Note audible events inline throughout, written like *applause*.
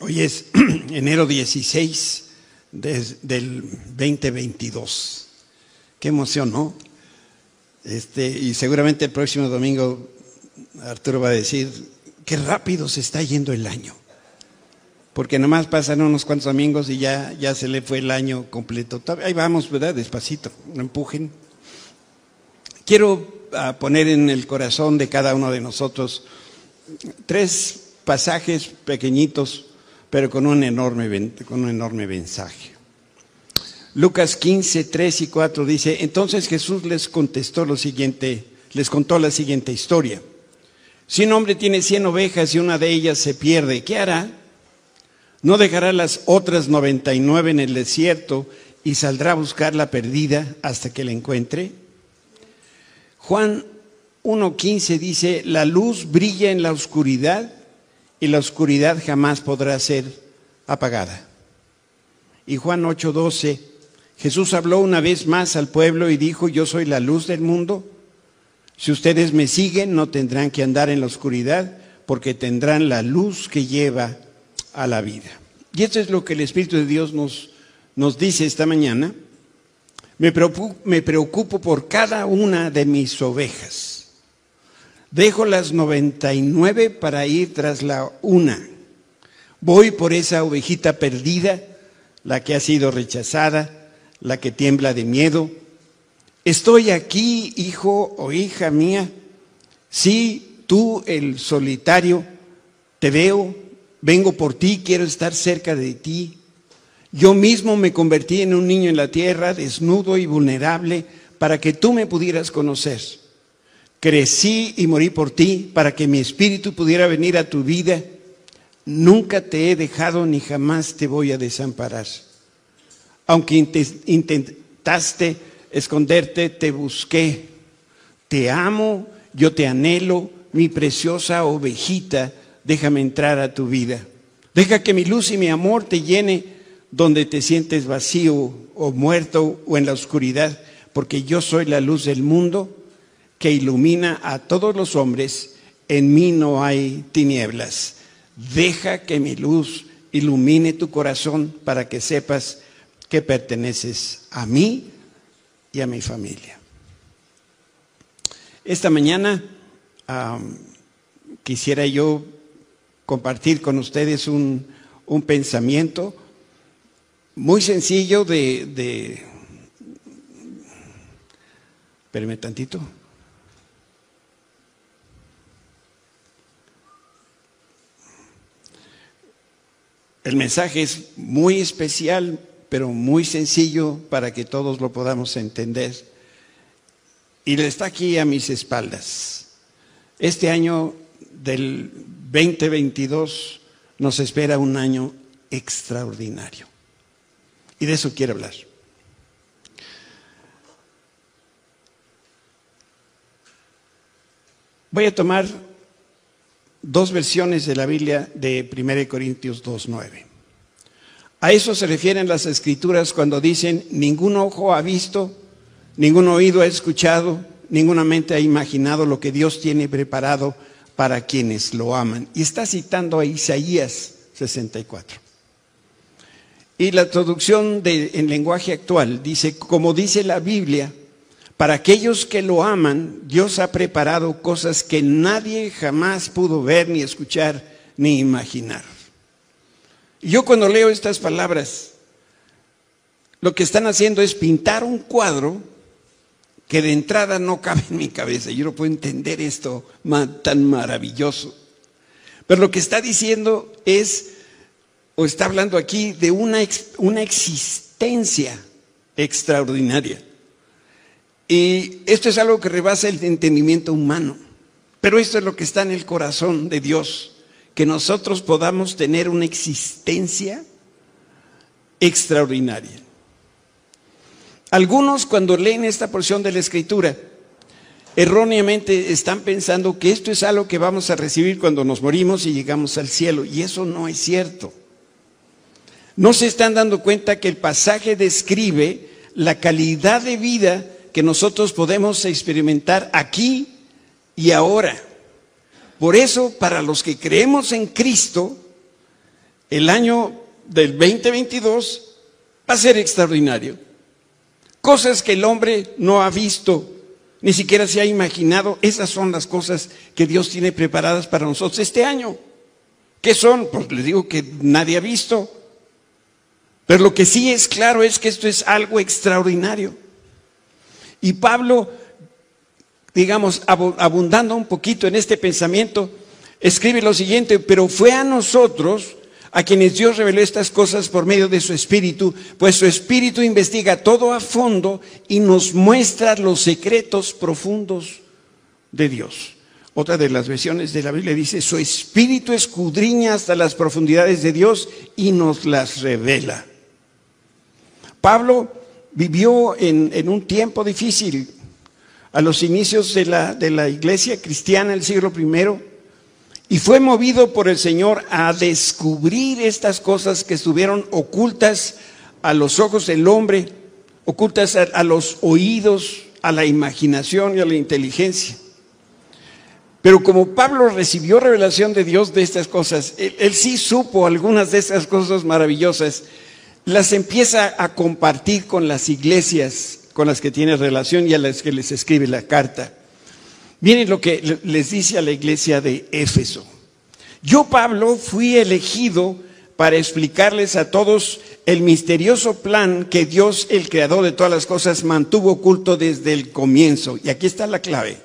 Hoy es *clears throat* enero 16 del 2022. Qué emoción, ¿no? Este, y seguramente el próximo domingo Arturo va a decir, qué rápido se está yendo el año. Porque nomás pasan unos cuantos domingos y ya, ya se le fue el año completo. Ahí vamos, ¿verdad? Despacito, no empujen. Quiero ah, poner en el corazón de cada uno de nosotros tres pasajes pequeñitos, pero con un enorme, con un enorme mensaje. Lucas 15, 3 y 4 dice, entonces Jesús les contestó lo siguiente, les contó la siguiente historia. Si un hombre tiene cien ovejas y una de ellas se pierde, ¿qué hará? ¿No dejará las otras noventa y nueve en el desierto y saldrá a buscar la perdida hasta que la encuentre? Juan 1.15 dice, la luz brilla en la oscuridad y la oscuridad jamás podrá ser apagada. Y Juan 8.12, Jesús habló una vez más al pueblo y dijo, yo soy la luz del mundo. Si ustedes me siguen, no tendrán que andar en la oscuridad, porque tendrán la luz que lleva a la vida. Y esto es lo que el Espíritu de Dios nos, nos dice esta mañana. Me preocupo, me preocupo por cada una de mis ovejas. Dejo las 99 para ir tras la una. Voy por esa ovejita perdida, la que ha sido rechazada, la que tiembla de miedo, Estoy aquí, hijo o hija mía. Sí, tú, el solitario, te veo, vengo por ti, quiero estar cerca de ti. Yo mismo me convertí en un niño en la tierra, desnudo y vulnerable, para que tú me pudieras conocer. Crecí y morí por ti, para que mi espíritu pudiera venir a tu vida. Nunca te he dejado ni jamás te voy a desamparar. Aunque intentaste esconderte, te busqué. Te amo, yo te anhelo, mi preciosa ovejita, déjame entrar a tu vida. Deja que mi luz y mi amor te llene donde te sientes vacío o muerto o en la oscuridad, porque yo soy la luz del mundo que ilumina a todos los hombres. En mí no hay tinieblas. Deja que mi luz ilumine tu corazón para que sepas que perteneces a mí y a mi familia. Esta mañana quisiera yo compartir con ustedes un, pensamiento muy sencillo de, de... Espérame tantito. El mensaje es muy especial pero muy sencillo para que todos lo podamos entender. Y está aquí a mis espaldas. Este año del 2022 nos espera un año extraordinario. Y de eso quiero hablar. Voy a tomar dos versiones de la Biblia de 1 Corintios 2.9. A eso se refieren las escrituras cuando dicen, ningún ojo ha visto, ningún oído ha escuchado, ninguna mente ha imaginado lo que Dios tiene preparado para quienes lo aman. Y está citando a Isaías 64. Y la traducción en lenguaje actual dice, como dice la Biblia, para aquellos que lo aman, Dios ha preparado cosas que nadie jamás pudo ver, ni escuchar, ni imaginar. Yo cuando leo estas palabras, lo que están haciendo es pintar un cuadro que de entrada no cabe en mi cabeza. Yo no puedo entender esto tan maravilloso. Pero lo que está diciendo es, o está hablando aquí, de una, una existencia extraordinaria. Y esto es algo que rebasa el entendimiento humano. Pero esto es lo que está en el corazón de Dios que nosotros podamos tener una existencia extraordinaria. Algunos cuando leen esta porción de la escritura, erróneamente están pensando que esto es algo que vamos a recibir cuando nos morimos y llegamos al cielo, y eso no es cierto. No se están dando cuenta que el pasaje describe la calidad de vida que nosotros podemos experimentar aquí y ahora. Por eso, para los que creemos en Cristo, el año del 2022 va a ser extraordinario. Cosas que el hombre no ha visto, ni siquiera se ha imaginado, esas son las cosas que Dios tiene preparadas para nosotros este año. ¿Qué son? Pues les digo que nadie ha visto. Pero lo que sí es claro es que esto es algo extraordinario. Y Pablo, digamos, abundando un poquito en este pensamiento, escribe lo siguiente, pero fue a nosotros a quienes Dios reveló estas cosas por medio de su Espíritu, pues su Espíritu investiga todo a fondo y nos muestra los secretos profundos de Dios. Otra de las versiones de la Biblia dice, su Espíritu escudriña hasta las profundidades de Dios y nos las revela. Pablo vivió en, un tiempo difícil, a los inicios de la, iglesia cristiana del siglo I, y fue movido por el Señor a descubrir estas cosas que estuvieron ocultas a los ojos del hombre, ocultas a, los oídos, a la imaginación y a la inteligencia. Pero como Pablo recibió revelación de Dios de estas cosas, él, él, sí supo algunas de estas cosas maravillosas, las empieza a compartir con las iglesias con las que tiene relación y a las que les escribe la carta. Miren lo que les dice a la iglesia de Éfeso. Yo, Pablo, fui elegido para explicarles a todos el misterioso plan que Dios, el creador de todas las cosas, mantuvo oculto desde el comienzo. Y aquí está la clave.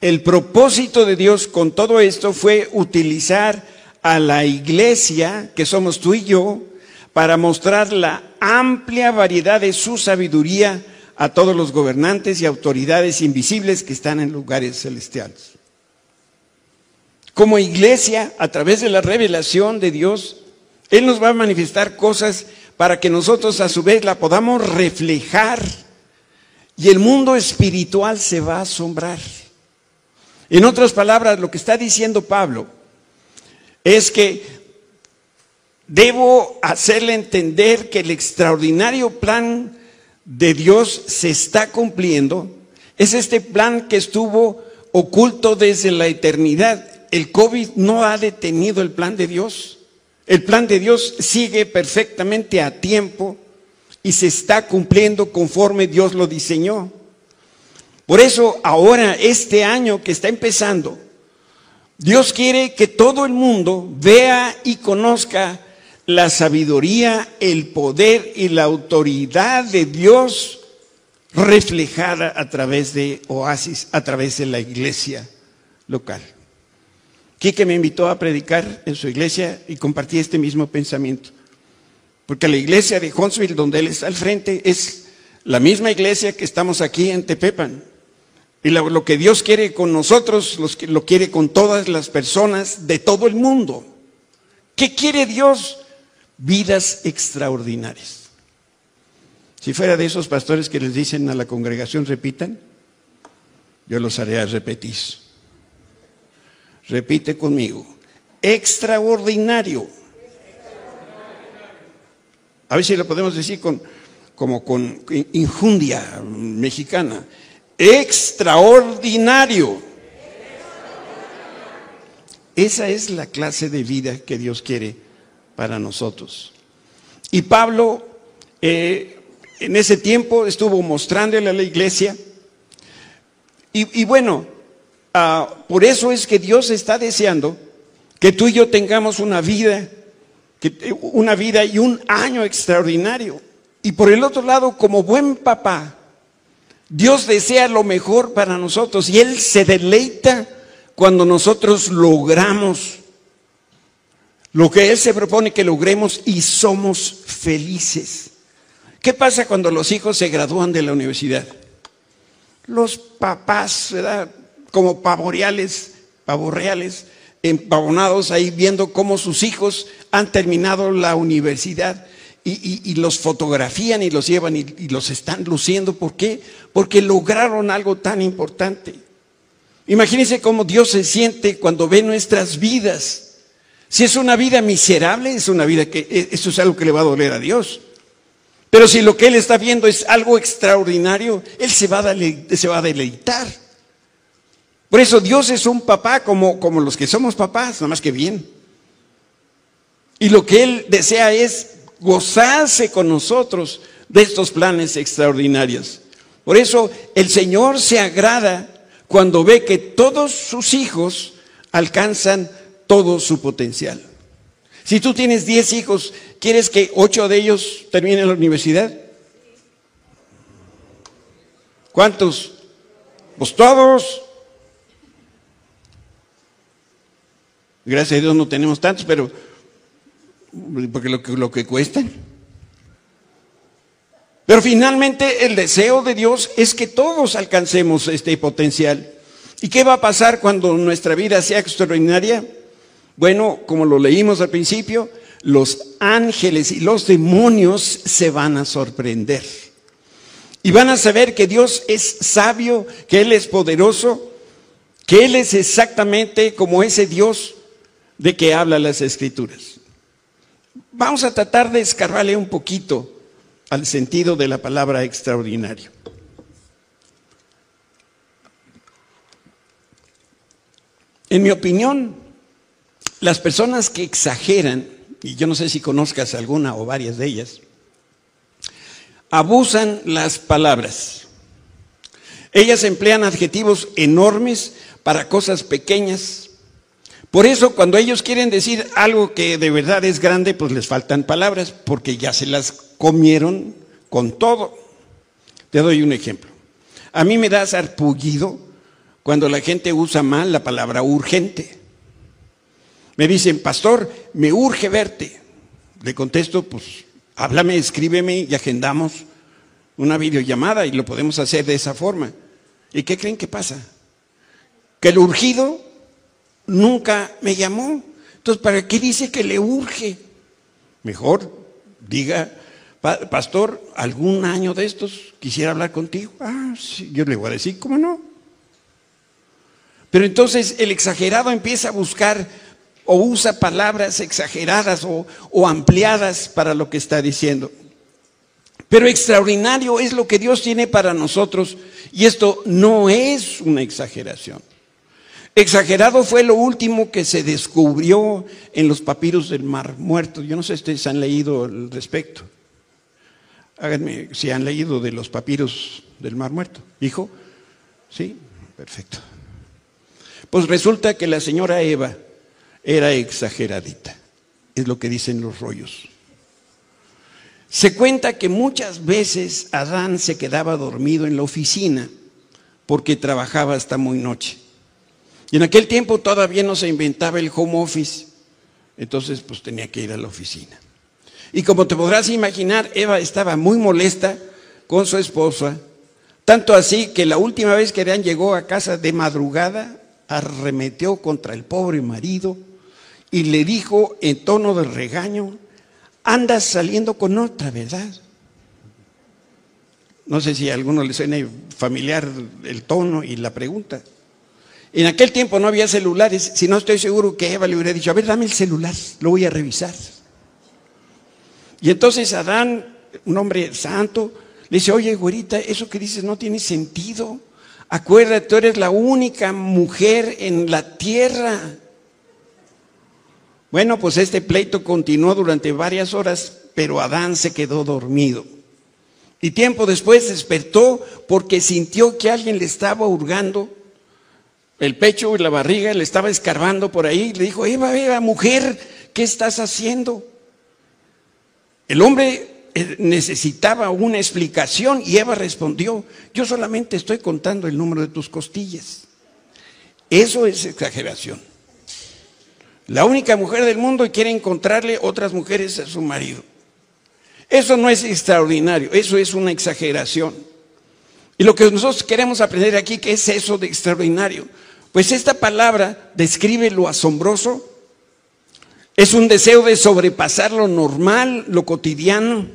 El propósito de Dios con todo esto fue utilizar a la iglesia, que somos tú y yo, para mostrar la amplia variedad de su sabiduría a todos los gobernantes y autoridades invisibles que están en lugares celestiales. Como iglesia, a través de la revelación de Dios, Él nos va a manifestar cosas para que nosotros a su vez la podamos reflejar y el mundo espiritual se va a asombrar. En otras palabras, lo que está diciendo Pablo es que debo hacerle entender que el extraordinario plan de Dios se está cumpliendo, es este plan que estuvo oculto desde la eternidad. El COVID no ha detenido el plan de Dios. El plan de Dios sigue perfectamente a tiempo y se está cumpliendo conforme Dios lo diseñó. Por eso ahora, este año que está empezando, Dios quiere que todo el mundo vea y conozca la sabiduría, el poder y la autoridad de Dios reflejada a través de Oasis, a través de la iglesia local. Quique me invitó a predicar en su iglesia y compartí este mismo pensamiento. Porque la iglesia de Huntsville, donde él está al frente, es la misma iglesia que estamos aquí en Tepepan. Y lo, que Dios quiere con nosotros, lo quiere con todas las personas de todo el mundo. ¿Qué quiere Dios? Vidas extraordinarias. Si fuera de esos pastores que les dicen a la congregación repitan, yo los haré a repetir. Repite conmigo. Extraordinario. A ver si lo podemos decir con, como con injundia mexicana. Extraordinario. Esa es la clase de vida que Dios quiere para nosotros. Y Pablo eh, en ese tiempo estuvo mostrándole a la iglesia. Y, bueno, ah, por eso es que Dios está deseando que tú y yo tengamos una vida, que, una vida y un año extraordinario. Y por el otro lado, como buen papá, Dios desea lo mejor para nosotros y Él se deleita cuando nosotros logramos lo que Él se propone que logremos y somos felices. ¿Qué pasa cuando los hijos se gradúan de la universidad? Los papás, ¿verdad? Como pavorreales, pavorreales, empavonados ahí viendo cómo sus hijos han terminado la universidad y, los fotografían y los llevan y, y los están luciendo. ¿Por qué? Porque lograron algo tan importante. Imagínense cómo Dios se siente cuando ve nuestras vidas si es una vida miserable, es una vida que e, eso es algo que le va a doler a Dios. Pero si lo que Él está viendo es algo extraordinario, Él se va a, deleitar. Por eso Dios es un papá como, como los que somos papás, nada más que bien. Y lo que Él desea es gozarse con nosotros de estos planes extraordinarios. Por eso el Señor se agrada cuando ve que todos sus hijos alcanzan todo su potencial. Si tú tienes 10 hijos, ¿quieres que 8 de ellos terminen la universidad? ¿Cuántos? Pues todos. Gracias a Dios no tenemos tantos, pero porque lo que, lo que cuestan. Pero finalmente el deseo de Dios es que todos alcancemos este potencial. ¿Y qué va a pasar cuando nuestra vida sea extraordinaria? Bueno, como lo leímos al principio, los ángeles y los demonios se van a sorprender. Y van a saber que Dios es sabio, que Él es poderoso, que Él es exactamente como ese Dios de que habla las escrituras. Vamos a tratar de escarbarle un poquito al sentido de la palabra extraordinario. En mi opinión, las personas que exageran, y yo no sé si conozcas alguna o varias de ellas, abusan las palabras. Ellas emplean adjetivos enormes para cosas pequeñas. Por eso cuando ellos quieren decir algo que de verdad es grande, pues les faltan palabras, porque ya se las comieron con todo. Te doy un ejemplo. A mí me da sarpullido cuando la gente usa mal la palabra urgente. Me dicen, pastor, me urge verte. Le contesto, pues háblame, escríbeme y agendamos una videollamada y lo podemos hacer de esa forma. ¿Y qué creen que pasa? Que el urgido nunca me llamó. Entonces, ¿para qué dice que le urge? Mejor diga, pastor, algún año de estos quisiera hablar contigo. Ah, sí, yo le voy a decir, ¿cómo no? Pero entonces el exagerado empieza a buscar o usa palabras exageradas o, ampliadas para lo que está diciendo. Pero extraordinario es lo que Dios tiene para nosotros y esto no es una exageración. Exagerado fue lo último que se descubrió en los papiros del Mar Muerto. Yo no sé si ustedes han leído al respecto. Háganme si han leído de los papiros del Mar Muerto. ¿Hijo? Sí, perfecto. Pues resulta que la señora Eva era exageradita. Es lo que dicen los rollos. Se cuenta que muchas veces Adán se quedaba dormido en la oficina porque trabajaba hasta muy noche. Y en aquel tiempo todavía no se inventaba el home office, entonces pues tenía que ir a la oficina. Y como te podrás imaginar, Eva estaba muy molesta con su esposa, tanto así que la última vez que Adán llegó a casa de madrugada, arremetió contra el pobre marido y le dijo en tono de regaño, andas saliendo con otra, ¿verdad? No sé si a alguno le suene familiar el tono y la pregunta. En aquel tiempo no había celulares, si no estoy seguro que Eva le hubiera dicho, a ver, dame el celular, lo voy a revisar. Y entonces Adán, un hombre santo, le dice, oye, güerita, eso que dices no tiene sentido. Acuérdate, tú eres la única mujer en la tierra. Bueno, pues este pleito continuó durante varias horas, pero Adán se quedó dormido. Y tiempo después despertó porque sintió que alguien le estaba hurgando el pecho y la barriga, le estaba escarbando por ahí. Le dijo, Eva, Eva, mujer, ¿qué estás haciendo? El hombre eh, necesitaba una explicación y Eva respondió, yo solamente estoy contando el número de tus costillas. Eso es exageración. La única mujer del mundo quiere encontrarle otras mujeres a su marido. Eso no es extraordinario, eso es una exageración. Y lo que nosotros queremos aprender aquí, ¿qué es eso de extraordinario? Pues esta palabra describe lo asombroso, es un deseo de sobrepasar lo normal, lo cotidiano.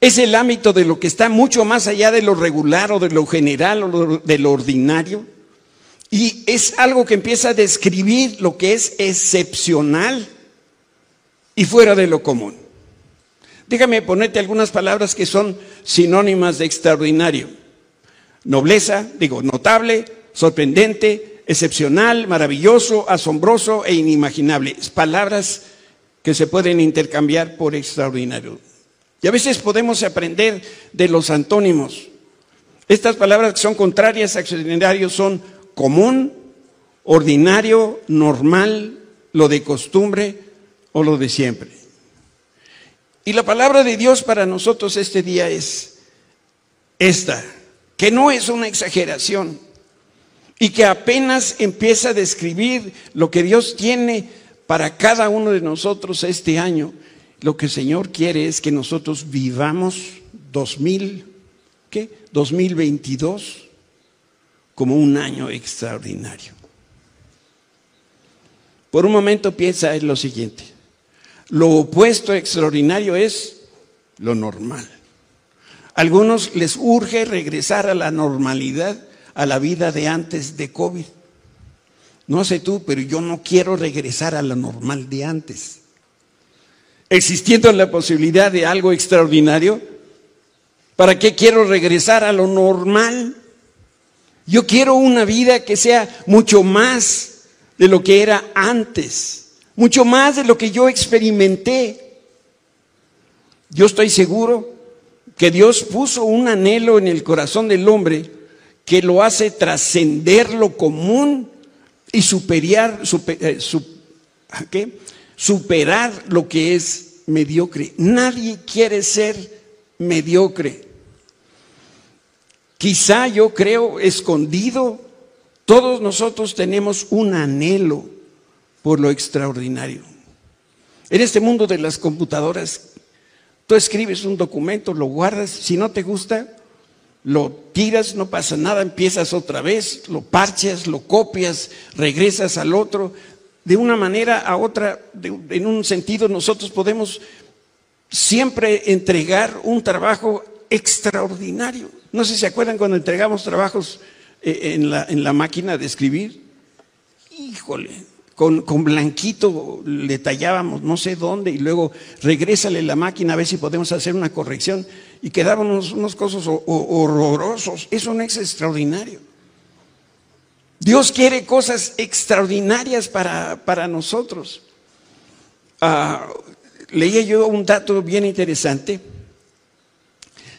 Es el ámbito de lo que está mucho más allá de lo regular o de lo general o de lo ordinario. Y es algo que empieza a describir lo que es excepcional y fuera de lo común. Déjame ponerte algunas palabras que son sinónimas de extraordinario. Nobleza, digo, notable, sorprendente, excepcional, maravilloso, asombroso e inimaginable. Palabras que se pueden intercambiar por extraordinario. Y a veces podemos aprender de los antónimos. Estas palabras que son contrarias a extraordinario son común, ordinario, normal, lo de costumbre o lo de siempre. Y la palabra de Dios para nosotros este día es esta, que no es una exageración y que apenas empieza a describir lo que Dios tiene para cada uno de nosotros este año. Lo que el Señor quiere es que nosotros vivamos 2000, ¿qué? 2022 como un año extraordinario. Por un momento piensa en lo siguiente. Lo opuesto extraordinario es lo normal. A algunos les urge regresar a la normalidad, a la vida de antes de COVID. No sé tú, pero yo no quiero regresar a la normal de antes. Existiendo la posibilidad de algo extraordinario, ¿para qué quiero regresar a lo normal? Yo quiero una vida que sea mucho más de lo que era antes, mucho más de lo que yo experimenté. Yo estoy seguro que Dios puso un anhelo en el corazón del hombre que lo hace trascender lo común y superar, eh, superar lo que es mediocre. Nadie quiere ser mediocre. Quizá yo creo escondido todos nosotros tenemos un anhelo por lo extraordinario. En este mundo de las computadoras, tú escribes un documento, lo guardas, si no te gusta, lo tiras, no pasa nada, empiezas otra vez, lo parchas, lo copias, regresas al otro. De una manera a otra, en un sentido, nosotros podemos siempre entregar un trabajo extraordinario. No sé si se acuerdan cuando entregamos trabajos eh, en la, en la máquina de escribir, híjole, con, con, blanquito le tallábamos no sé dónde y luego regrésale la máquina a ver si podemos hacer una corrección y quedaban unos, unos cosas horrorosos. Eso no es extraordinario. Dios quiere cosas extraordinarias para, para nosotros. Ah, leía yo un dato bien interesante.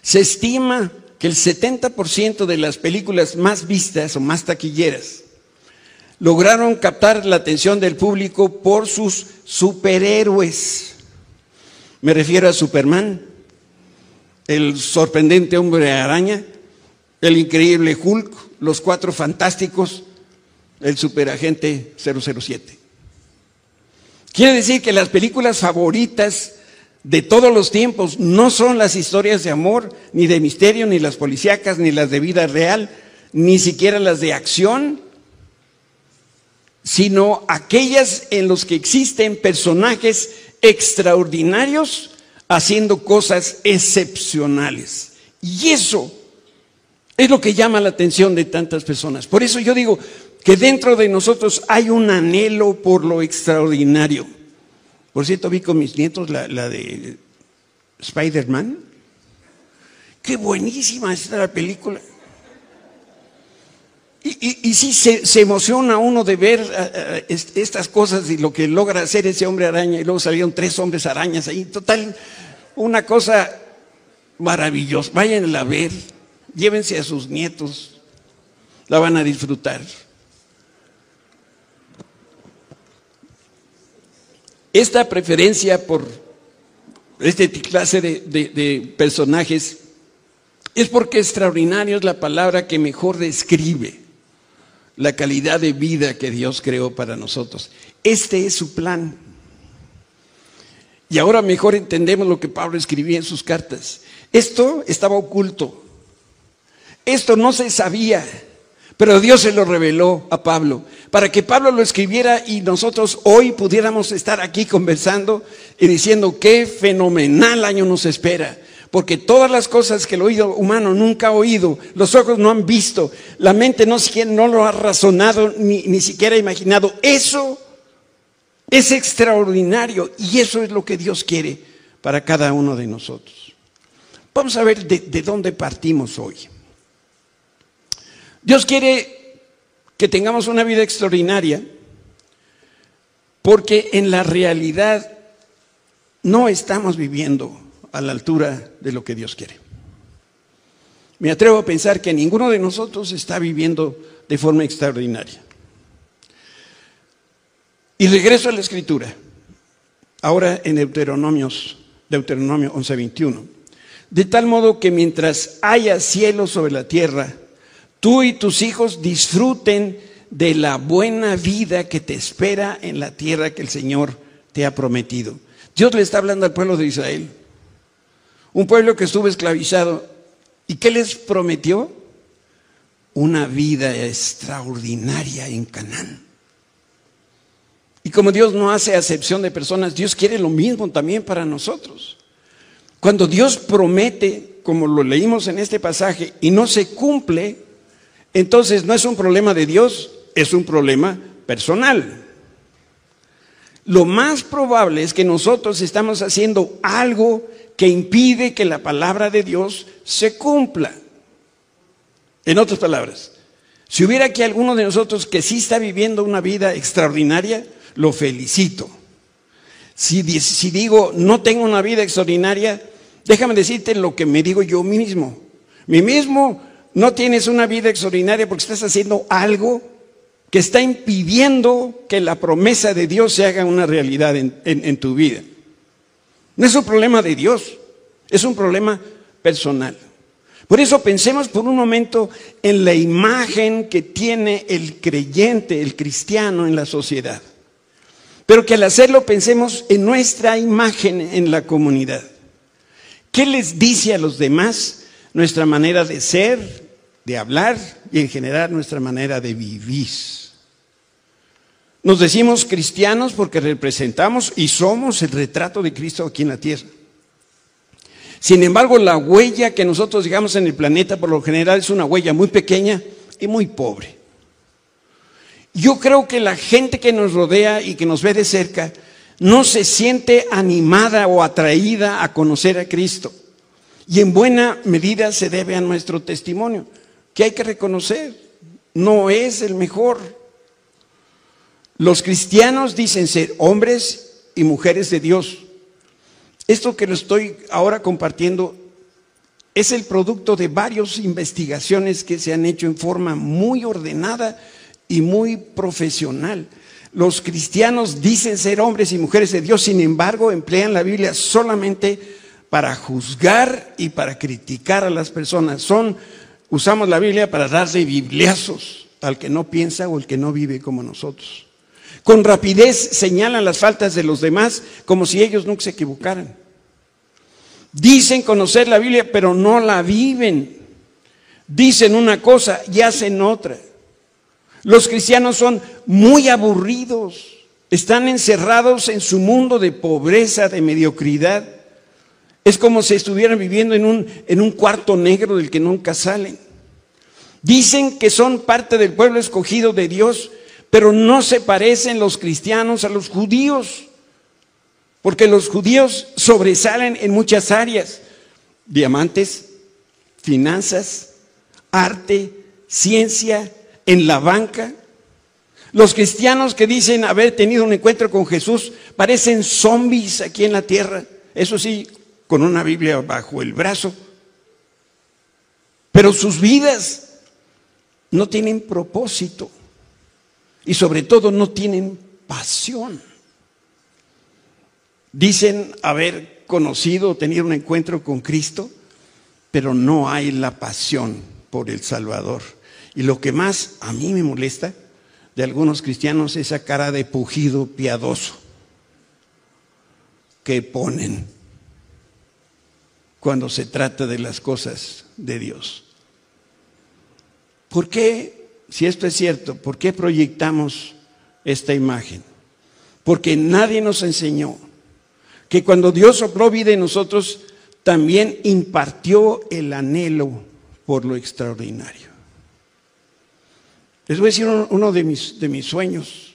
Se estima que el 70% de las películas más vistas o más taquilleras lograron captar la atención del público por sus superhéroes. Me refiero a Superman, el sorprendente hombre araña, el increíble Hulk, los cuatro fantásticos, el superagente 007. Quiere decir que las películas favoritas de todos los tiempos no son las historias de amor, ni de misterio, ni las policíacas, ni las de vida real, ni siquiera las de acción, sino aquellas en las que existen personajes extraordinarios haciendo cosas excepcionales. Y eso es lo que llama la atención de tantas personas. Por eso yo digo que dentro de nosotros hay un anhelo por lo extraordinario. Por cierto, vi con mis nietos la, de Spider-Man. Qué buenísima está la película. Y, y, sí, se, emociona uno de ver eh, eh, estas cosas y lo que logra hacer ese hombre araña. Y luego salieron tres hombres arañas ahí. Total, una cosa maravillosa. Vayan a ver, llévense a sus nietos, la van a disfrutar. Esta preferencia por este clase de, personajes es porque extraordinario es la palabra que mejor describe la calidad de vida que Dios creó para nosotros. Este es su plan. Y ahora mejor entendemos lo que Pablo escribía en sus cartas. Esto estaba oculto. Esto no se sabía. Pero Dios se lo reveló a Pablo, para que Pablo lo escribiera y nosotros hoy pudiéramos estar aquí conversando y diciendo qué fenomenal año nos espera. Porque todas las cosas que el oído humano nunca ha oído, los ojos no han visto, la mente no, no lo ha razonado ni, ni siquiera imaginado, eso es extraordinario y eso es lo que Dios quiere para cada uno de nosotros. Vamos a ver de, de dónde partimos hoy. Dios quiere que tengamos una vida extraordinaria porque en la realidad no estamos viviendo a la altura de lo que Dios quiere. Me atrevo a pensar que ninguno de nosotros está viviendo de forma extraordinaria. Y regreso a la escritura, ahora en Deuteronomios, Deuteronomio 11:21. De tal modo que mientras haya cielo sobre la tierra, tú y tus hijos disfruten de la buena vida que te espera en la tierra que el Señor te ha prometido. Dios le está hablando al pueblo de Israel, un pueblo que estuvo esclavizado. ¿Y qué les prometió? Una vida extraordinaria en Canaán. Y como Dios no hace acepción de personas, Dios quiere lo mismo también para nosotros. Cuando Dios promete, como lo leímos en este pasaje, y no se cumple, entonces no es un problema de Dios, es un problema personal. Lo más probable es que nosotros estamos haciendo algo que impide que la palabra de Dios se cumpla. En otras palabras, si hubiera aquí alguno de nosotros que sí está viviendo una vida extraordinaria, lo felicito. Si, digo no tengo una vida extraordinaria, déjame decirte lo que me digo yo mismo. Mí mismo no tienes una vida extraordinaria porque estás haciendo algo que está impidiendo que la promesa de Dios se haga una realidad en, tu vida. No es un problema de Dios, es un problema personal. Por eso pensemos por un momento en la imagen que tiene el creyente, el cristiano en la sociedad. Pero que al hacerlo pensemos en nuestra imagen en la comunidad. ¿Qué les dice a los demás nuestra manera de ser, de hablar y en general nuestra manera de vivir? Nos decimos cristianos porque representamos y somos el retrato de Cristo aquí en la tierra. Sin embargo, la huella que nosotros dejamos en el planeta por lo general es una huella muy pequeña y muy pobre. Yo creo que la gente que nos rodea y que nos ve de cerca no se siente animada o atraída a conocer a Cristo. Y en buena medida se debe a nuestro testimonio, que hay que reconocer, no es el mejor. Los cristianos dicen ser hombres y mujeres de Dios. Esto que lo estoy ahora compartiendo es el producto de varias investigaciones que se han hecho en forma muy ordenada y muy profesional. Los cristianos dicen ser hombres y mujeres de Dios, sin embargo, emplean la Biblia solamente para juzgar y para criticar a las personas. Son, usamos la Biblia para darle bibliazos al que no piensa o el que no vive como nosotros. Con rapidez señalan las faltas de los demás como si ellos nunca se equivocaran. Dicen conocer la Biblia, pero no la viven. Dicen una cosa y hacen otra. Los cristianos son muy aburridos. Están encerrados en su mundo de pobreza, de mediocridad. Es como si estuvieran viviendo en un, en un cuarto negro del que nunca salen. Dicen que son parte del pueblo escogido de Dios, pero no se parecen los cristianos a los judíos, porque los judíos sobresalen en muchas áreas, diamantes, finanzas, arte, ciencia, en la banca. Los cristianos que dicen haber tenido un encuentro con Jesús parecen zombies aquí en la tierra, eso sí, con una Biblia bajo el brazo, pero sus vidas no tienen propósito y sobre todo no tienen pasión. Dicen haber conocido, tener un encuentro con Cristo, pero no hay la pasión por el Salvador. Y lo que más a mí me molesta de algunos cristianos es esa cara de pujido piadoso que ponen cuando se trata de las cosas de Dios. ¿Por qué si esto es cierto, ¿por qué proyectamos esta imagen? Porque nadie nos enseñó que cuando Dios sopló vida en nosotros, también impartió el anhelo por lo extraordinario. Les voy a decir uno de mis, de mis sueños.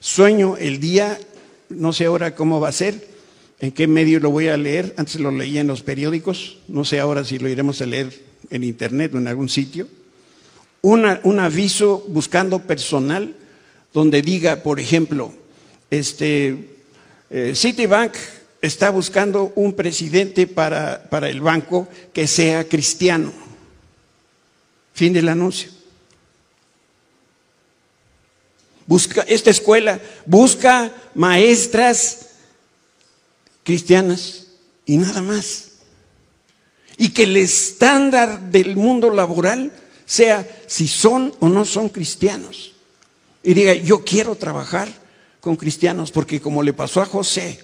Sueño el día, no sé ahora cómo va a ser, en qué medio lo voy a leer, antes lo leía en los periódicos, no sé ahora si lo iremos a leer en internet o en algún sitio un aviso buscando personal donde diga, por ejemplo, este, eh, Citibank está buscando un presidente para, para el banco que sea cristiano. Fin del anuncio. Busca, esta escuela busca maestras cristianas y nada más. Y que el estándar del mundo laboral sea si son o no son cristianos. Y diga, yo quiero trabajar con cristianos porque como le pasó a José,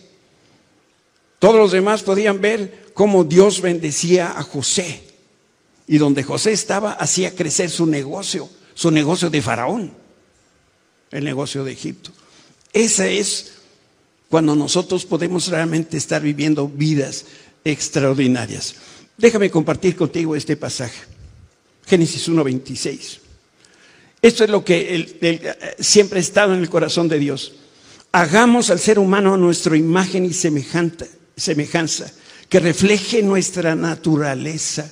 todos los demás podían ver cómo Dios bendecía a José. Y donde José estaba, hacía crecer su negocio, su negocio de Faraón, el negocio de Egipto. Esa es cuando nosotros podemos realmente estar viviendo vidas extraordinarias. Déjame compartir contigo este pasaje. Génesis 1.26. Esto es lo que siempre ha estado en el corazón de Dios. Hagamos al ser humano nuestra imagen y semejanza, que refleje nuestra naturaleza,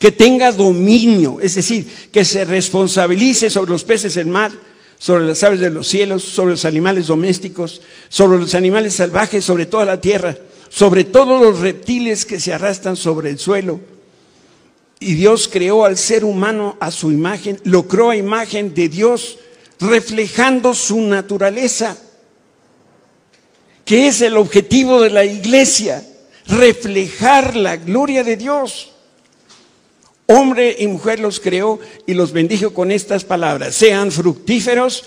que tenga dominio, es decir, que se responsabilice sobre los peces del mar, sobre las aves de los cielos, sobre los animales domésticos, sobre los animales salvajes, sobre toda la tierra, sobre todos los reptiles que se arrastran sobre el suelo. Y Dios creó al ser humano a su imagen, lo creó a imagen de Dios, reflejando su naturaleza, que es el objetivo de la iglesia, reflejar la gloria de Dios. Hombre y mujer los creó y los bendijo con estas palabras. Sean fructíferos,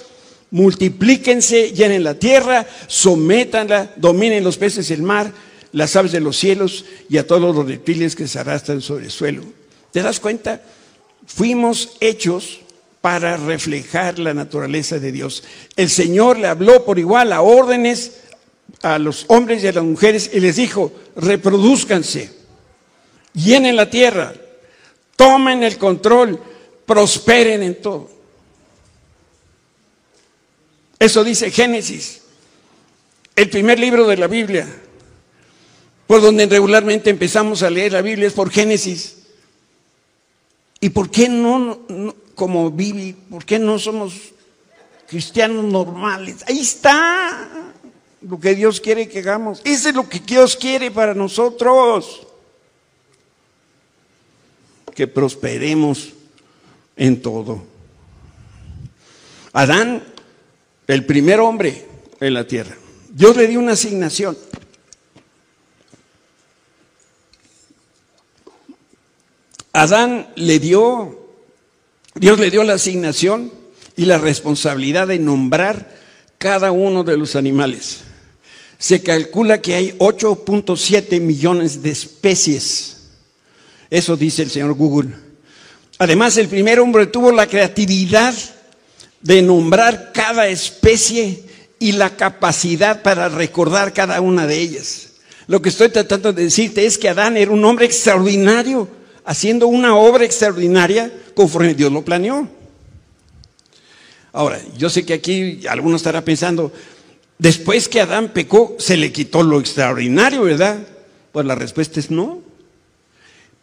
multiplíquense, llenen la tierra, sométanla, dominen los peces del mar, las aves de los cielos y a todos los reptiles que se arrastran sobre el suelo. ¿Te das cuenta? Fuimos hechos para reflejar la naturaleza de Dios. El Señor le habló por igual a órdenes a los hombres y a las mujeres y les dijo, reproduzcanse, llenen la tierra, tomen el control, prosperen en todo. Eso dice Génesis, el primer libro de la Biblia, por donde regularmente empezamos a leer la Biblia es por Génesis. ¿Y por qué no, como Bibi, por qué no somos cristianos normales? Ahí está lo que Dios quiere que hagamos. Eso es lo que Dios quiere para nosotros que prosperemos en todo. Adán, el primer hombre en la tierra, Dios le dio una asignación. Adán le dio, Dios le dio la asignación y la responsabilidad de nombrar cada uno de los animales. Se calcula que hay 8.7 millones de especies eso dice el señor Google. Además, el primer hombre tuvo la creatividad de nombrar cada especie y la capacidad para recordar cada una de ellas. Lo que estoy tratando de decirte es que Adán era un hombre extraordinario, haciendo una obra extraordinaria conforme Dios lo planeó. Ahora, yo sé que aquí alguno estará pensando, después que Adán pecó, se le quitó lo extraordinario, ¿verdad? Pues la respuesta es no.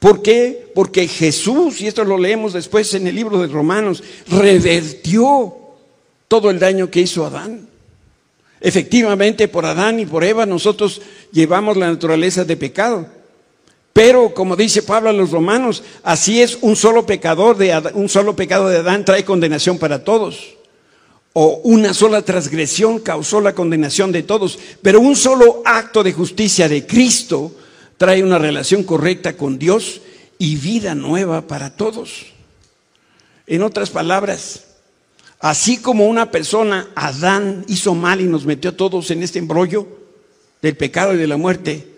¿Por qué? Porque Jesús, y esto lo leemos después en el libro de Romanos, revertió todo el daño que hizo Adán. Efectivamente, por Adán y por Eva nosotros llevamos la naturaleza de pecado. Pero, como dice Pablo a los romanos, así es un solo pecador de un solo pecado de Adán trae condenación para todos. O una sola transgresión causó la condenación de todos. Pero un solo acto de justicia de Cristo trae una relación correcta con Dios y vida nueva para todos. En otras palabras, así como una persona, Adán, hizo mal y nos metió a todos en este embrollo del pecado y de la muerte,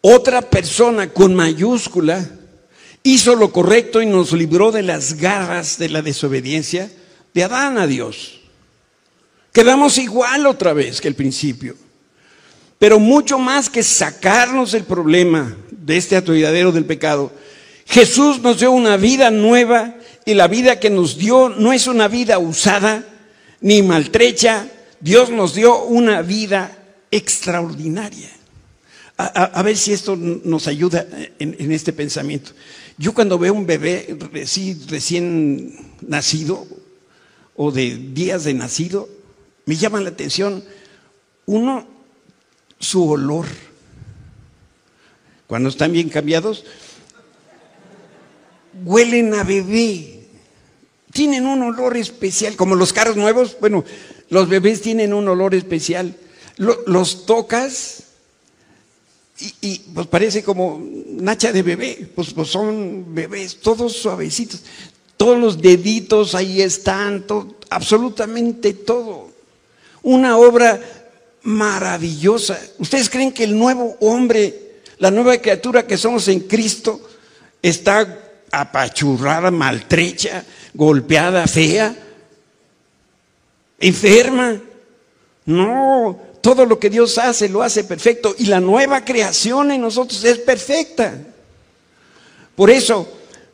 otra persona con mayúscula hizo lo correcto y nos libró de las garras de la desobediencia de Adán a Dios. Quedamos igual otra vez que el principio. Pero mucho más que sacarnos del problema de este atolladero del pecado, Jesús nos dio una vida nueva y la vida que nos dio no es una vida usada ni maltrecha. Dios nos dio una vida extraordinaria. A, ver si esto nos ayuda en, este pensamiento. Yo cuando veo un bebé recién nacido o de días de nacido, me llama la atención, uno su olor. Cuando están bien cambiados, huelen a bebé. Tienen un olor especial, como los carros nuevos. Bueno, los bebés tienen un olor especial. los tocas y, pues parece como nacha de bebé. Pues, pues, son bebés, todos suavecitos. Todos los deditos ahí están, absolutamente todo. Una obra maravillosa. ¿Ustedes creen que el nuevo hombre, la nueva criatura que somos en Cristo, está apachurrada, maltrecha, golpeada, fea, enferma? No, todo lo que Dios hace lo hace perfecto y la nueva creación en nosotros es perfecta. Por eso,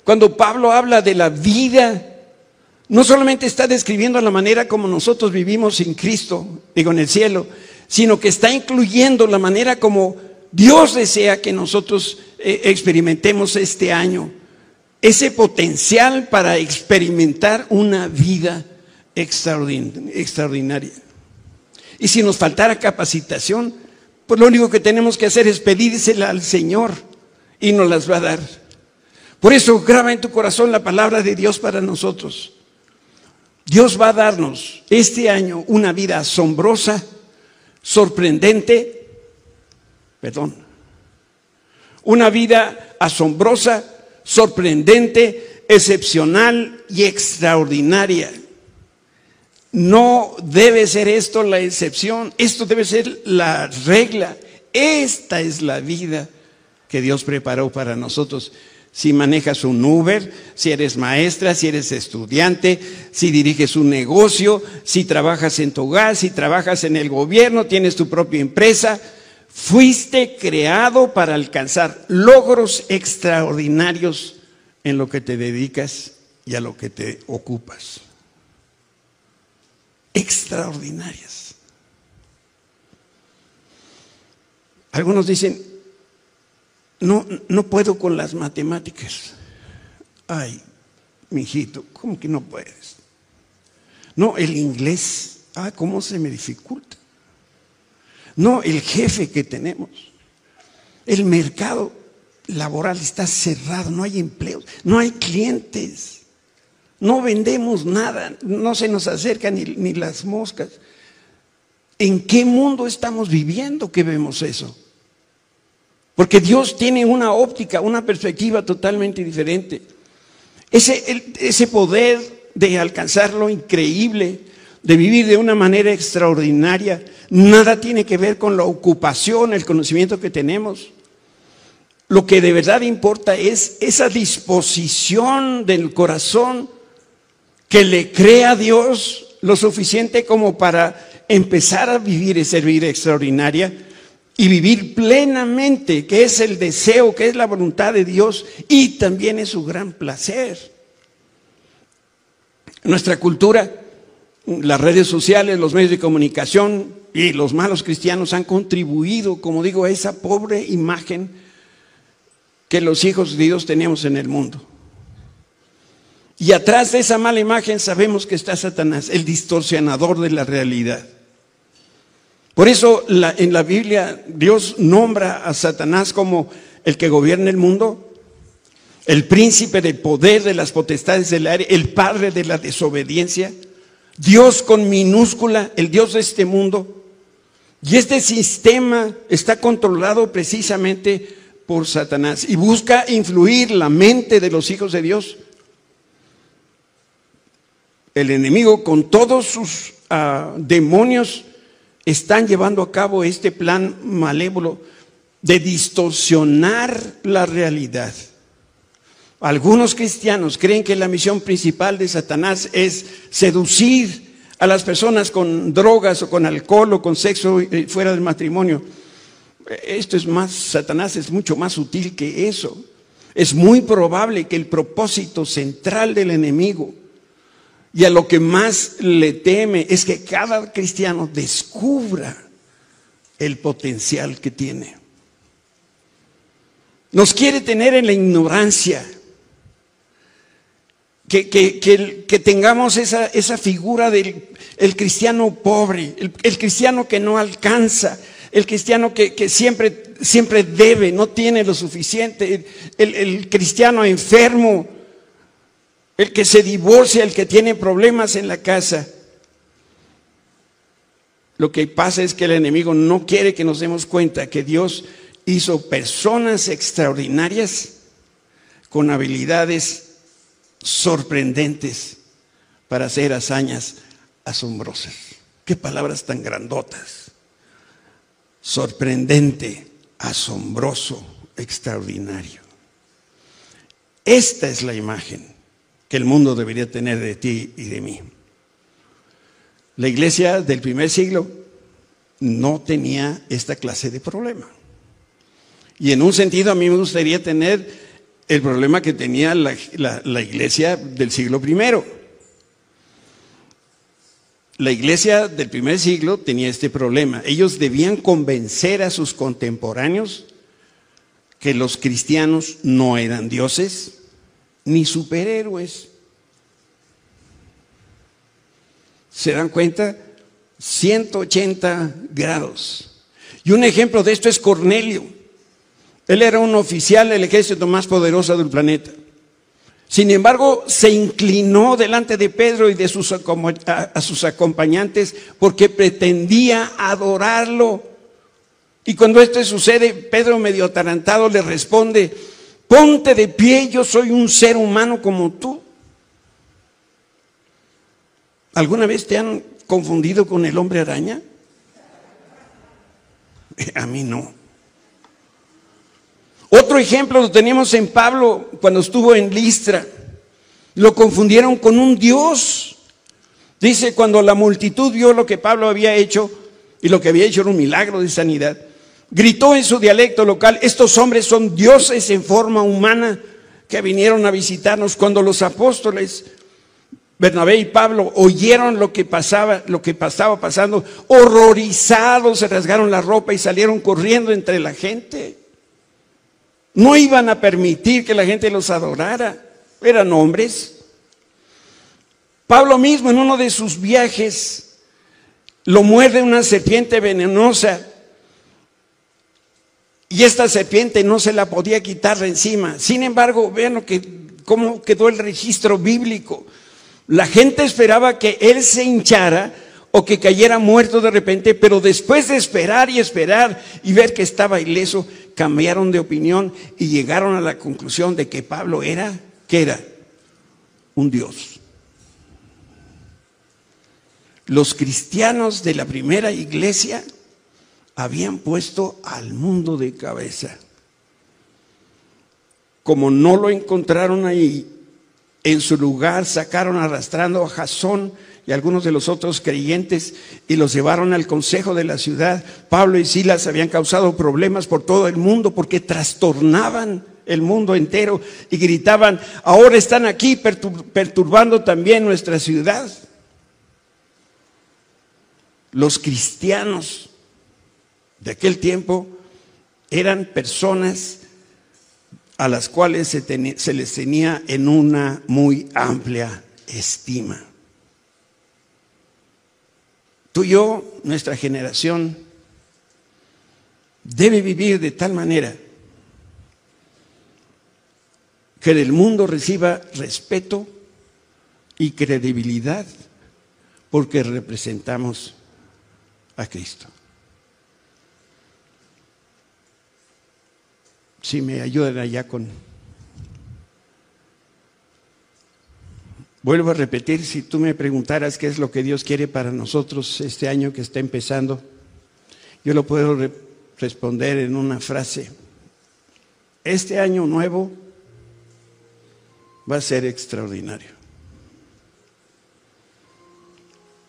cuando Pablo habla de la vida, no solamente está describiendo la manera como nosotros vivimos en Cristo, digo en el cielo, sino que está incluyendo la manera como Dios desea que nosotros eh, experimentemos este año, ese potencial para experimentar una vida extraordinaria. Y si nos faltara capacitación, pues lo único que tenemos que hacer es pedírsela al Señor y nos las va a dar. Por eso graba en tu corazón la palabra de Dios para nosotros. Dios va a darnos este año una vida asombrosa, sorprendente, perdón, una vida asombrosa, sorprendente, excepcional y extraordinaria. No debe ser esto la excepción, esto debe ser la regla. Esta es la vida que Dios preparó para nosotros si manejas un Uber, si eres maestra, si eres estudiante, si diriges un negocio, si trabajas en tu hogar, si trabajas en el gobierno, tienes tu propia empresa. Fuiste creado para alcanzar logros extraordinarios en lo que te dedicas y a lo que te ocupas. Extraordinarias. Algunos dicen, no, no puedo con las matemáticas. Ay, mijito, ¿cómo que no puedes? No, el inglés, ah, ¿cómo se me dificulta? No, el jefe que tenemos. El mercado laboral está cerrado, no hay empleos, no hay clientes, no vendemos nada, no se nos acercan ni, ni las moscas. ¿En qué mundo estamos viviendo que vemos eso? Porque Dios tiene una óptica, una perspectiva totalmente diferente. Ese, poder de alcanzar lo increíble, de vivir de una manera extraordinaria, nada tiene que ver con la ocupación, el conocimiento que tenemos. Lo que de verdad importa es esa disposición del corazón que le crea a Dios lo suficiente como para empezar a vivir esa vida extraordinaria y vivir plenamente, que es el deseo, que es la voluntad de Dios y también es su gran placer. Nuestra cultura, las redes sociales, los medios de comunicación y los malos cristianos han contribuido, como digo, a esa pobre imagen que los hijos de Dios tenemos en el mundo. Y atrás de esa mala imagen sabemos que está Satanás, el distorsionador de la realidad. Por eso en la Biblia Dios nombra a Satanás como el que gobierna el mundo, el príncipe del poder de las potestades del aire, el padre de la desobediencia, Dios con minúscula, el Dios de este mundo. Y este sistema está controlado precisamente por Satanás y busca influir la mente de los hijos de Dios. El enemigo con todos sus ah, demonios están llevando a cabo este plan malévolo de distorsionar la realidad. Algunos cristianos creen que la misión principal de Satanás es seducir a las personas con drogas o con alcohol o con sexo fuera del matrimonio. Esto es más, Satanás es mucho más sutil que eso. Es muy probable que el propósito central del enemigo y a lo que más le teme es que cada cristiano descubra el potencial que tiene. Nos quiere tener en la ignorancia. Que, que, tengamos esa, esa, figura del el cristiano pobre, el, cristiano que no alcanza, el cristiano que, siempre, siempre debe, no tiene lo suficiente, el, el cristiano enfermo, el que se divorcia, el que tiene problemas en la casa. Lo que pasa es que el enemigo no quiere que nos demos cuenta que Dios hizo personas extraordinarias con habilidades sorprendentes para hacer hazañas asombrosas. Qué palabras tan grandotas. Sorprendente, asombroso, extraordinario. Esta es la imagen que el mundo debería tener de ti y de mí. La iglesia del primer siglo no tenía esta clase de problema. Y en un sentido a mí me gustaría tener el problema que tenía la, iglesia del siglo I. La iglesia del primer siglo tenía este problema. Ellos debían convencer a sus contemporáneos que los cristianos no eran dioses ni superhéroes. ¿Se dan cuenta? 180 grados. Y un ejemplo de esto es Cornelio. Él era un oficial del ejército más poderoso del planeta. Sin embargo, se inclinó delante de Pedro y de sus, a sus acompañantes porque pretendía adorarlo. Y cuando esto sucede, Pedro medio atarantado le responde, ponte de pie, yo soy un ser humano como tú. ¿Alguna vez te han confundido con el hombre araña? *laughs* A mí no. Otro ejemplo lo teníamos en Pablo cuando estuvo en Listra. Lo confundieron con un Dios. Dice, cuando la multitud vio lo que Pablo había hecho, y lo que había hecho era un milagro de sanidad, gritó en su dialecto local, estos hombres son dioses en forma humana que vinieron a visitarnos cuando los apóstoles Bernabé y Pablo oyeron lo que pasaba, lo que pasaba pasando, horrorizados, se rasgaron la ropa y salieron corriendo entre la gente. No iban a permitir que la gente los adorara, eran hombres. Pablo mismo en uno de sus viajes lo muerde una serpiente venenosa y esta serpiente no se la podía quitar de encima. Sin embargo, vean lo que, cómo quedó el registro bíblico. La gente esperaba que él se hinchara o que cayera muerto de repente, pero después de esperar y esperar y ver que estaba ileso, cambiaron de opinión y llegaron a la conclusión de que Pablo era, ¿qué era? Un Dios. Los cristianos de la primera iglesia habían puesto al mundo de cabeza. Como no lo encontraron ahí, en su lugar sacaron arrastrando a Jasón y algunos de los otros creyentes y los llevaron al consejo de la ciudad. Pablo y Silas habían causado problemas por todo el mundo porque trastornaban el mundo entero y gritaban, ahora están aquí perturbando también nuestra ciudad. Los cristianos de aquel tiempo eran personas a las cuales se, les tenía en una muy amplia estima. Tú y yo, nuestra generación, debe vivir de tal manera que el mundo reciba respeto y credibilidad porque representamos a Cristo. Si me ayudan allá con... Vuelvo a repetir, si tú me preguntaras qué es lo que Dios quiere para nosotros este año que está empezando, yo lo puedo responder en una frase. Este año nuevo va a ser extraordinario.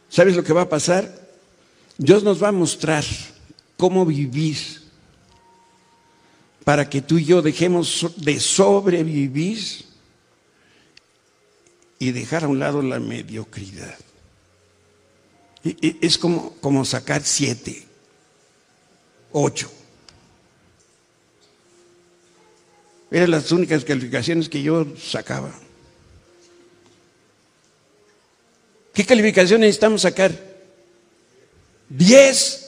¿Sabes lo que va a pasar? Dios nos va a mostrar cómo vivir para que tú y yo dejemos de sobrevivir y dejar a un lado la mediocridad. Es como, como sacar siete, ocho. Eran las únicas calificaciones que yo sacaba. ¿Qué calificación necesitamos sacar? Diez.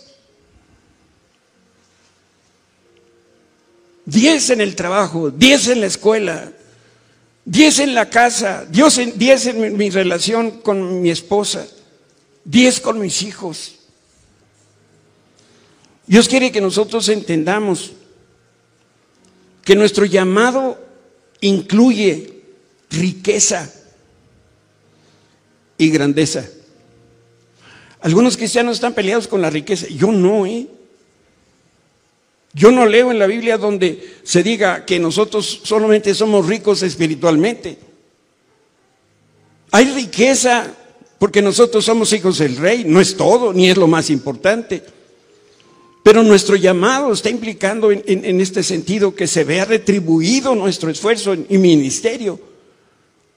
10 en el trabajo, 10 en la escuela, 10 en la casa, 10 en mi relación con mi esposa, 10 con mis hijos. Dios quiere que nosotros entendamos que nuestro llamado incluye riqueza y grandeza. Algunos cristianos están peleados con la riqueza, yo no, ¿eh? Yo no leo en la Biblia donde se diga que nosotros solamente somos ricos espiritualmente. Hay riqueza porque nosotros somos hijos del rey, no es todo, ni es lo más importante. Pero nuestro llamado está implicando en, este sentido que se vea retribuido nuestro esfuerzo y ministerio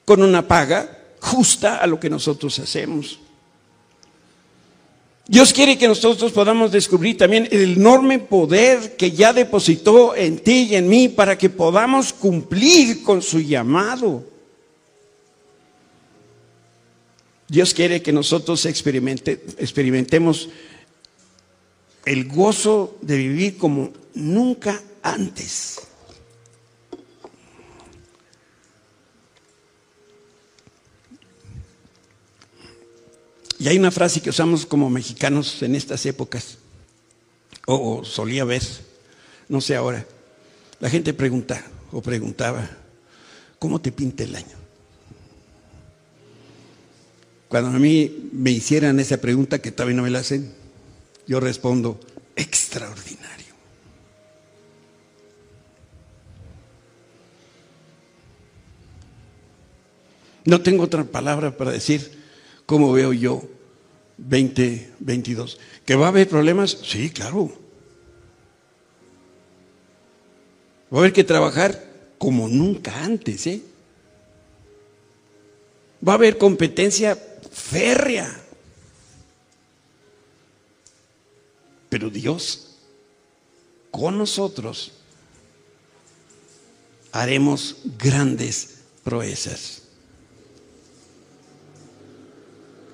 con una paga justa a lo que nosotros hacemos. Dios quiere que nosotros podamos descubrir también el enorme poder que ya depositó en ti y en mí para que podamos cumplir con su llamado. Dios quiere que nosotros experimentemos el gozo de vivir como nunca antes. Y hay una frase que usamos como mexicanos en estas épocas, o, solía ver, no sé ahora. La gente pregunta o preguntaba, ¿cómo te pinta el año? Cuando a mí me hicieran esa pregunta, que todavía no me la hacen, yo respondo, extraordinario. No tengo otra palabra para decir cómo veo yo 2022. ¿Que va a haber problemas? Sí, claro. Va a haber que trabajar como nunca antes, ¿eh? Va a haber competencia férrea. Pero Dios, con nosotros, haremos grandes proezas.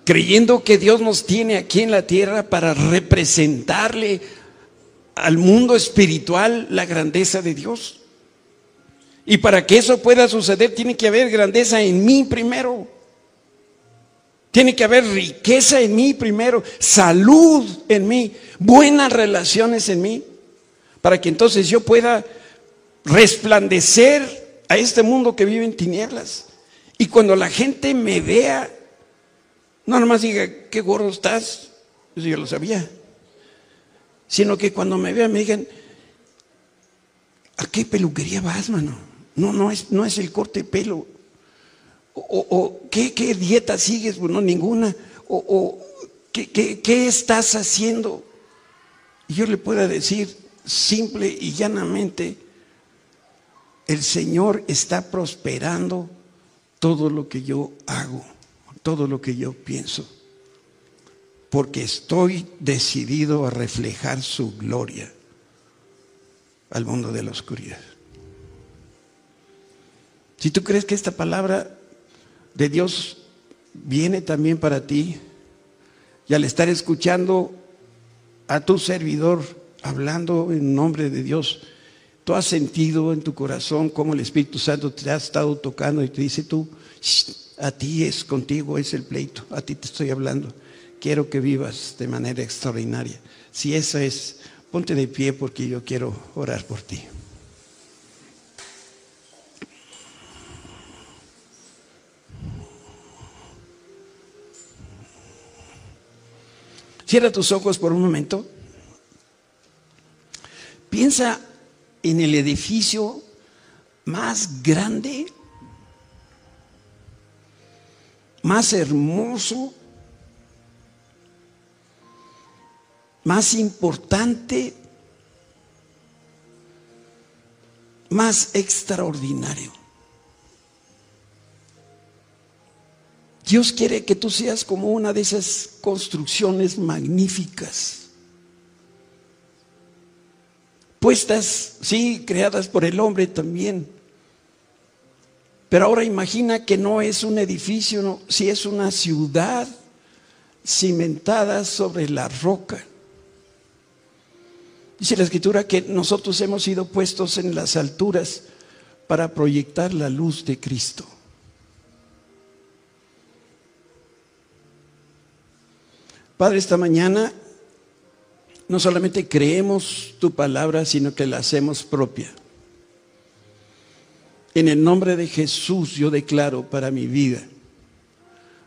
Creyendo que Dios nos tiene aquí en la tierra para representarle al mundo espiritual la grandeza de Dios. Y para que eso pueda suceder tiene que haber grandeza en mí primero. Tiene que haber riqueza en mí primero, salud en mí, buenas relaciones en mí, para que entonces yo pueda resplandecer a este mundo que vive en tinieblas. Y cuando la gente me vea no nomás diga, qué gordo estás, eso yo lo sabía. Sino que cuando me vean me digan, ¿a qué peluquería vas, mano? No, no es, no es el corte de pelo. O, ¿qué, dieta sigues? Pues no, ninguna. O, ¿qué, qué estás haciendo? Y yo le pueda decir simple y llanamente, el Señor está prosperando todo lo que yo hago todo lo que yo pienso, porque estoy decidido a reflejar su gloria al mundo de la oscuridad. Si tú crees que esta palabra de Dios viene también para ti, y al estar escuchando a tu servidor hablando en nombre de Dios, tú has sentido en tu corazón cómo el Espíritu Santo te ha estado tocando y te dice tú, a ti es contigo, es el pleito, a ti te estoy hablando. Quiero que vivas de manera extraordinaria. Si eso es, ponte de pie porque yo quiero orar por ti. Cierra tus ojos por un momento. Piensa en el edificio más grande más hermoso, más importante, más extraordinario. Dios quiere que tú seas como una de esas construcciones magníficas, puestas, sí, creadas por el hombre también pero ahora imagina que no es un edificio, si es una ciudad cimentada sobre la roca. Dice la escritura que nosotros hemos sido puestos en las alturas para proyectar la luz de Cristo. Padre, esta mañana no solamente creemos tu palabra, sino que la hacemos propia. En el nombre de Jesús yo declaro para mi vida,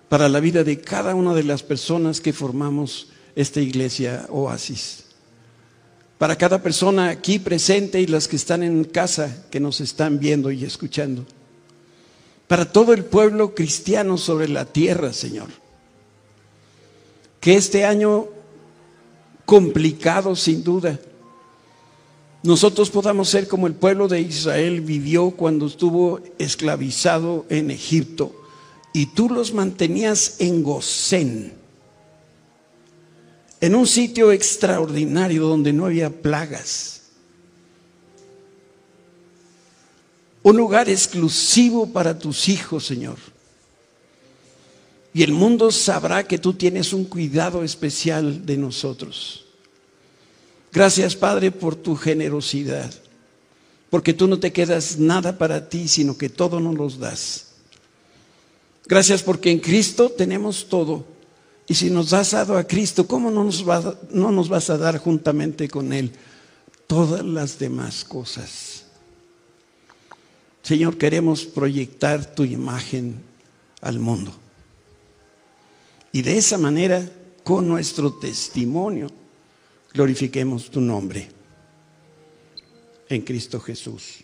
para la vida de cada una de las personas que formamos esta iglesia oasis, para cada persona aquí presente y las que están en casa, que nos están viendo y escuchando, para todo el pueblo cristiano sobre la tierra, Señor. Que este año complicado sin duda, nosotros podamos ser como el pueblo de Israel vivió cuando estuvo esclavizado en Egipto y tú los mantenías en Gosén, en un sitio extraordinario donde no había plagas, un lugar exclusivo para tus hijos, Señor. Y el mundo sabrá que tú tienes un cuidado especial de nosotros. Gracias, Padre, por tu generosidad, porque tú no te quedas nada para ti, sino que todo nos los das. Gracias porque en Cristo tenemos todo. Y si nos has dado a Cristo, ¿cómo no nos, no nos vas a dar juntamente con Él todas las demás cosas? Señor, queremos proyectar tu imagen al mundo. Y de esa manera, con nuestro testimonio, glorifiquemos tu nombre en Cristo Jesús.